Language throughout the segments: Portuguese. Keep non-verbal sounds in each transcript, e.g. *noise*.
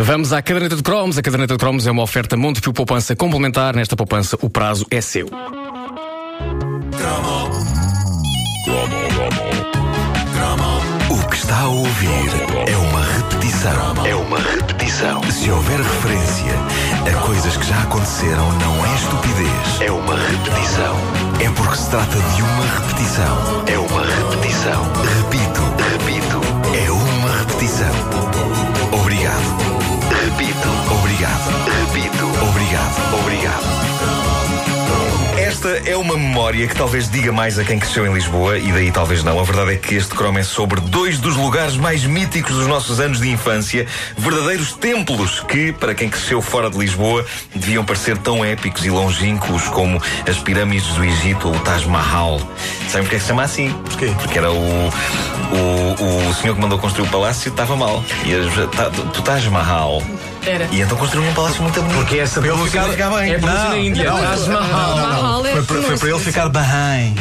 Vamos à caderneta de cromos. A caderneta de cromos é uma oferta Montepio Poupança complementar. Nesta poupança, o prazo é seu. O que está a ouvir é uma repetição. É uma repetição. Se houver referência a coisas que já aconteceram, não é estupidez. É uma repetição. É porque se trata de uma repetição. É uma repetição. Repito, repito. É uma repetição. Obrigado. Repito. Obrigado. Repito. Obrigado. Obrigado. Esta é uma memória que talvez diga mais a quem cresceu em Lisboa, e daí talvez não. A verdade é que este cromo é sobre dois dos lugares mais míticos dos nossos anos de infância, verdadeiros templos que, para quem cresceu fora de Lisboa, deviam parecer tão épicos e longínquos como as pirâmides do Egito ou o Taj Mahal. Sabem porque é que se chama assim? Porquê? Porque era o, o, o senhor que mandou construir o palácio estava mal. E as, ta, do Taj Mahal. Era. E então construiu um palácio muito bonito. Porque essa para ele ficar, ficar bem. É pronúncia na Índia. não, Taj Mahal. Mahal é Foi, para- foi para ele ficar bem.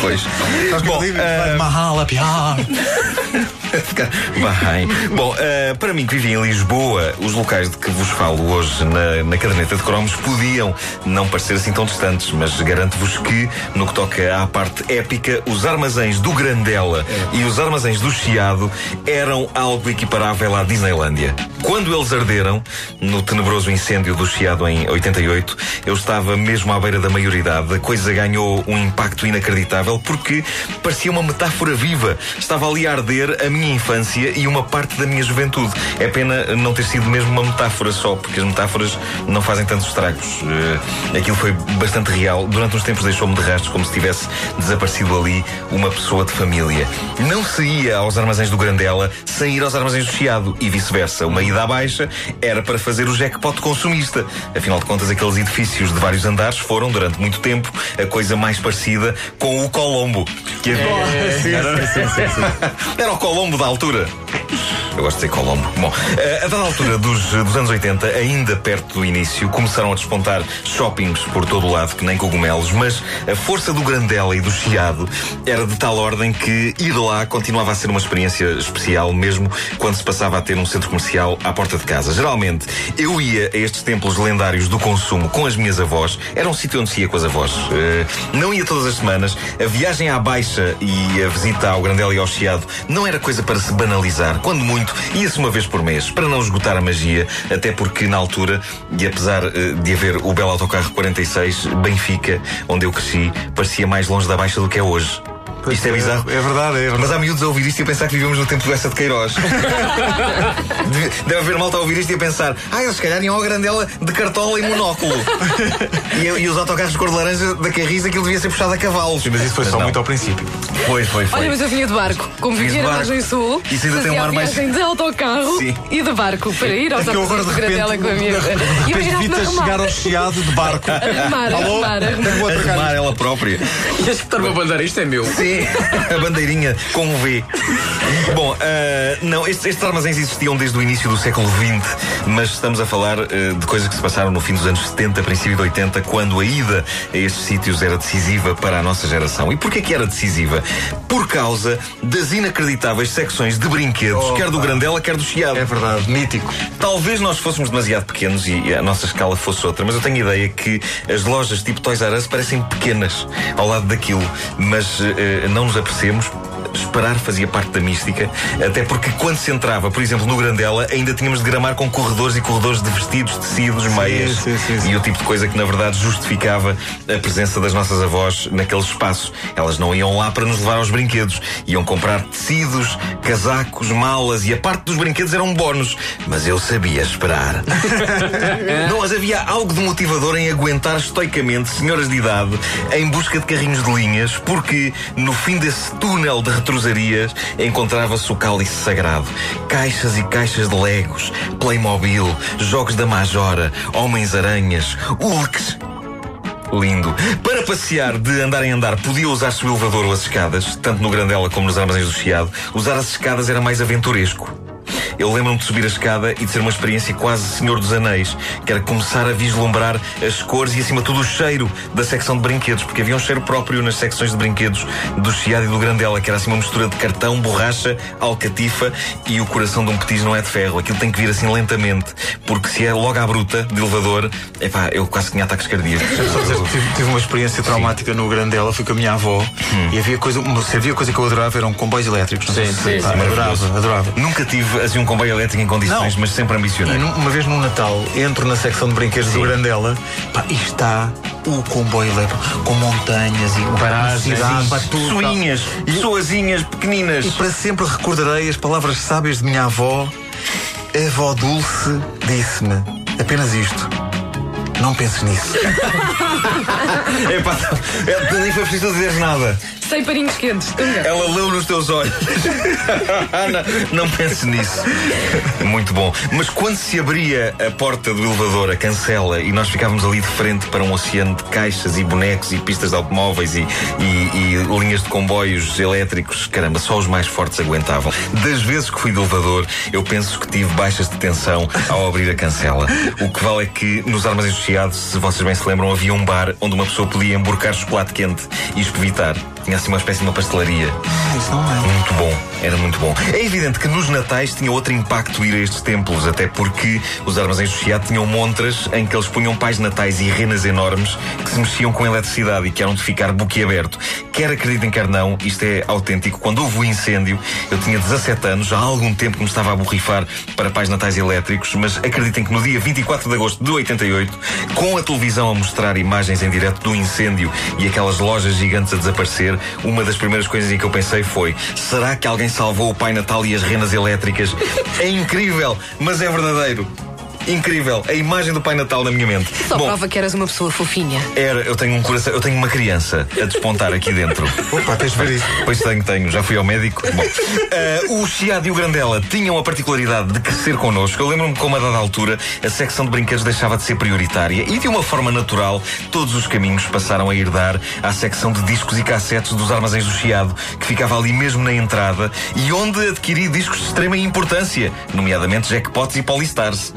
Pois. Bom, ah, Mahal, a pior. *laughs* *laughs* Bom, eh, para mim que vivi em Lisboa, os locais de que vos falo hoje na, na caderneta de cromos podiam não parecer assim tão distantes, mas garanto-vos que, no que toca à parte épica, os armazéns do Grandela e os armazéns do Chiado eram algo equiparável à Disneylândia. Quando eles arderam, no tenebroso incêndio do Chiado em 88, eu estava mesmo à beira da maioridade. A coisa ganhou um impacto inacreditável porque parecia uma metáfora viva. Estava ali a arder a minha infância e uma parte da minha juventude. É pena não ter sido mesmo uma metáfora só, porque as metáforas não fazem tantos estragos. Eh, aquilo foi bastante real. Durante uns tempos deixou-me de rastros como se tivesse desaparecido ali uma pessoa de família. Não se ia aos armazéns do Grandela sem ir aos armazéns do Chiado e vice-versa. Uma ida à baixa era para fazer o jackpot consumista. Afinal de contas, aqueles edifícios de vários andares foram, durante muito tempo, a coisa mais parecida com o Colombo. Que havia. *laughs* Era o Colombo da altura. Eu gosto de dizer Colombo. Bom, eh, a dada altura dos, dos anos 80, ainda perto do início, começaram a despontar shoppings por todo o lado, que nem cogumelos, mas a força do Grandela e do Chiado era de tal ordem que ir lá continuava a ser uma experiência especial, mesmo quando se passava a ter um centro comercial à porta de casa. Geralmente, eu ia a estes templos lendários do consumo com as minhas avós. Era um sítio onde se ia com as avós. Eh, não ia todas as semanas. A viagem à Baixa e a visita ao Grandela e ao Chiado não era coisa para se banalizar. Quando muito, ia-se uma vez por mês, para não esgotar a magia, até porque na altura, e apesar eh, de haver o belo autocarro 46, Benfica, onde eu cresci, parecia mais longe da Baixa do que é hoje. Isto é bizarro. É verdade, é verdade. Mas há miúdos a ouvir isto e a pensar que vivemos no tempo do essa de Queiroz. *laughs* Deve- haver malta a ouvir isto e a pensar: ah, eles se calhar iam ao Grandela de cartola e monóculo. *laughs* e, e os autocarros de cor de laranja da Carris, aquilo devia ser puxado a cavalos. Mas isso foi só não. muito ao princípio. Foi, foi, foi. Olha, mas eu vinha de barco. Como de na barco. margem sul, Isso ainda tem um ar mais- de autocarro Sim. e de barco para ir aos É armazéns de de repente, Grandela com a minha. de E eu repente ia vi-te a chegar ao chiado de barco. arrumar, Alô? arrumar, arrumar. Ela própria. E a espetar uma bandeira, isto é meu. Sim, *laughs* a bandeirinha com um V. Bom, ah, não, estes, estes armazéns existiam desde o início do século XX, mas estamos a falar ah, de coisas que se passaram no fim dos anos 70, princípio de 80, quando a ida a estes sítios era decisiva para a nossa geração. E porquê que era decisiva? Por causa das inacreditáveis secções de brinquedos, Oh, quer do. Grandela, quer do Chiado. É verdade, mítico. Talvez nós fôssemos demasiado pequenos e a nossa escala fosse outra, mas eu tenho a ideia que as lojas tipo Toys R Us parecem pequenas ao lado daquilo, mas eh, não nos apercebemos. Esperar fazia parte da mística, até porque quando se entrava, por exemplo, no Grandela, ainda tínhamos de gramar com corredores e corredores de vestidos, tecidos, meias sim, sim, sim. e o tipo de coisa que na verdade justificava a presença das nossas avós naquele espaço. Elas não iam lá para nos levar aos brinquedos, iam comprar tecidos, casacos, malas e a parte dos brinquedos era um bónus. Mas eu sabia esperar. *laughs* não, mas havia algo de motivador em aguentar estoicamente senhoras de idade em busca de carrinhos de linhas, porque no fim desse túnel de retrosarias encontrava-se o cálice sagrado. Caixas e caixas de legos, Playmobil, jogos da Majora, Homens-Aranhas, Hulks. Lindo. Para passear de andar em andar, podia usar-se o elevador ou as escadas, tanto no Grandela como nos armazéns do Chiado. Usar as escadas era mais aventuresco. Eu lembro-me de subir a escada e de ser uma experiência quase Senhor dos Anéis, que era começar a vislumbrar as cores e, acima de tudo, o cheiro da secção de brinquedos, porque havia um cheiro próprio nas secções de brinquedos do Chiado e do Grandela, que era assim uma mistura de cartão, borracha, alcatifa e o coração de um petis não é de ferro. Aquilo tem que vir assim lentamente, porque se é logo à bruta, de elevador, epá, eu quase tinha ataques cardíacos. Dizer, tive, tive uma experiência traumática no Grandela, fui com a minha avó e havia coisa, se havia coisa que eu adorava eram comboios elétricos. Sim, sim, pá, sim, adorava, adorava. Nunca tive assim um comboio elétrico em condições, Não. mas sempre E ambicionei. num- uma vez no Natal, entro na secção de brinquedos do Grandela pá, e está o comboio elétrico com montanhas e Paragens, tal. Pessoinhas, pessoazinhas pequeninas. E para sempre recordarei as palavras sábias de minha avó. A avó Dulce disse-me apenas isto. Não penses nisso. *laughs* Epá, é, nem foi preciso dizer nada. Sem parinhos quentes. Ela leu nos teus olhos. *laughs* não, não pense nisso. Muito bom. Mas quando se abria a porta do elevador, a cancela, e nós ficávamos ali de frente para um oceano de caixas e bonecos e pistas de automóveis e, e- e linhas de comboios elétricos, caramba, só os mais fortes aguentavam. Das vezes que fui de elevador, eu penso que tive baixas de tensão ao abrir a cancela. O que vale é que nos Armazéns Associados, se vocês bem se lembram, havia um bar onde uma pessoa podia emborcar chocolate quente e espevitar. Tinha assim uma espécie de uma pastelaria. Isso não é. Muito bom, era muito bom. É evidente que nos Natais tinha outro impacto ir a estes templos, até porque os armazéns do Chiado tinham montras em que eles punham pais natais e renas enormes que se mexiam com eletricidade e que eram de ficar boquiaberto. Quer acreditem, quer não, isto é autêntico. Quando houve o incêndio, eu tinha 17 anos, já há algum tempo que me estava a borrifar para pais natais elétricos, mas acreditem que no dia 24 de agosto de 88, com a televisão a mostrar imagens em direto do incêndio e aquelas lojas gigantes a desaparecer, uma das primeiras coisas em que eu pensei foi: será que alguém salvou o Pai Natal e as renas elétricas? É incrível, mas é verdadeiro. Incrível, a imagem do Pai Natal na minha mente. Só Bom, prova que eras uma pessoa fofinha. era, eu tenho um coração, eu tenho uma criança a despontar aqui dentro. *laughs* Opa, tens de ver isso. Pois tenho, tenho, já fui ao médico. Bom, eh, o Chiado e o Grandela tinham a particularidade de crescer connosco. Eu lembro-me como a dada altura, a secção de brinquedos deixava de ser prioritária e, de uma forma natural, todos os caminhos passaram a ir dar à secção de discos e cassetes dos armazéns do Chiado, que ficava ali mesmo na entrada e onde adquiri discos de extrema importância, nomeadamente Jackpots e Polystars.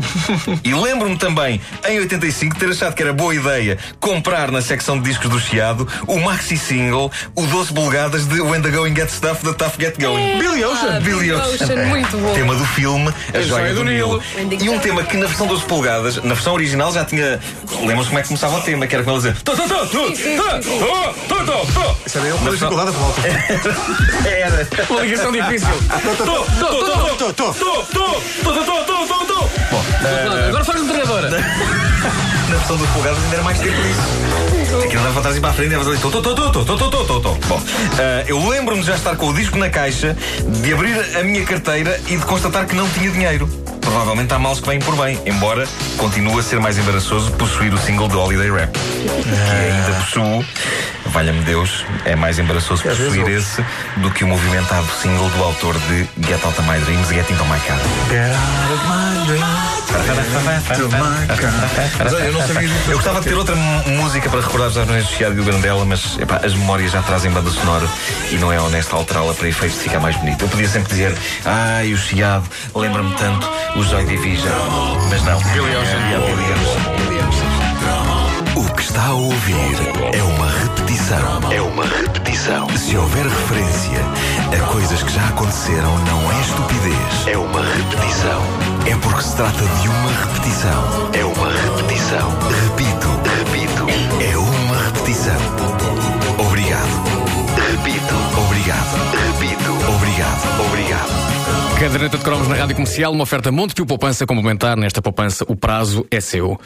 E lembro-me também, em 85, ter achado que era boa ideia comprar na secção de discos do Chiado o maxi single, o 12 polegadas de When the Going Gets Stuff da Tough Get Going. Billy Ocean. Ah, Billy Ocean. Ocean, muito bom. Tema do filme A Joia do Nilo. E um tema que na versão 12 polegadas, na versão original já tinha. Lembram-se como é que começava o tema? Que era com ele dizer. "Tó, tó, tó, tó, Sim, sim, tó, sim, sim. tó, tó, tó, tó." Isso era ele com a dificuldade a volta. Era. Uma ligação difícil. Tó, tó, tó, tó, tó, Tô, tô. tó, tó, tó, tó, tó, tó, tó, tó. Bom, é, uh, é. agora faz um treinador. *laughs* Na versão do Fogados ainda era mais tempo isso. Aquilo dava atrás e para a frente, dava ali. Tô, tô, tô, tô, tô, tô, tô, tô. Bom, uh, eu lembro-me de já estar com o disco na caixa, de abrir a minha carteira e de constatar que não tinha dinheiro. Provavelmente há males que vêm por bem, embora continue a ser mais embaraçoso possuir o single de Holiday Rap, que ainda ah. possuo valha-me Deus, é mais embaraçoso vezes possuir esse do que o movimentado single do autor de Get Out of My Dreams e Get Into My Car. Get out of my dreams. Mas olha, eu não sabia. Eu gostava de ter outra música para recordar os Armazéns do Chiado e o Grandela, mas epá, as memórias já trazem banda sonora e não é honesto alterá-la para efeitos de ficar mais bonito. Eu podia sempre dizer, ai, o Chiado, lembra-me tanto o Joy Division, mas não. Billy Ocean. Billy Ocean. O que está a ouvir é uma repetição. É uma repetição. Se houver referência a coisas que já aconteceram, não é estupidez. É uma repetição. É porque se trata de uma repetição. É uma repetição. Repito, repito. É uma repetição. Obrigado. Repito. Obrigado. Repito. Obrigado. Obrigado. Caderneta de cromos na Rádio Comercial, uma oferta Montepio Poupança complementar. Nesta poupança, o prazo é seu.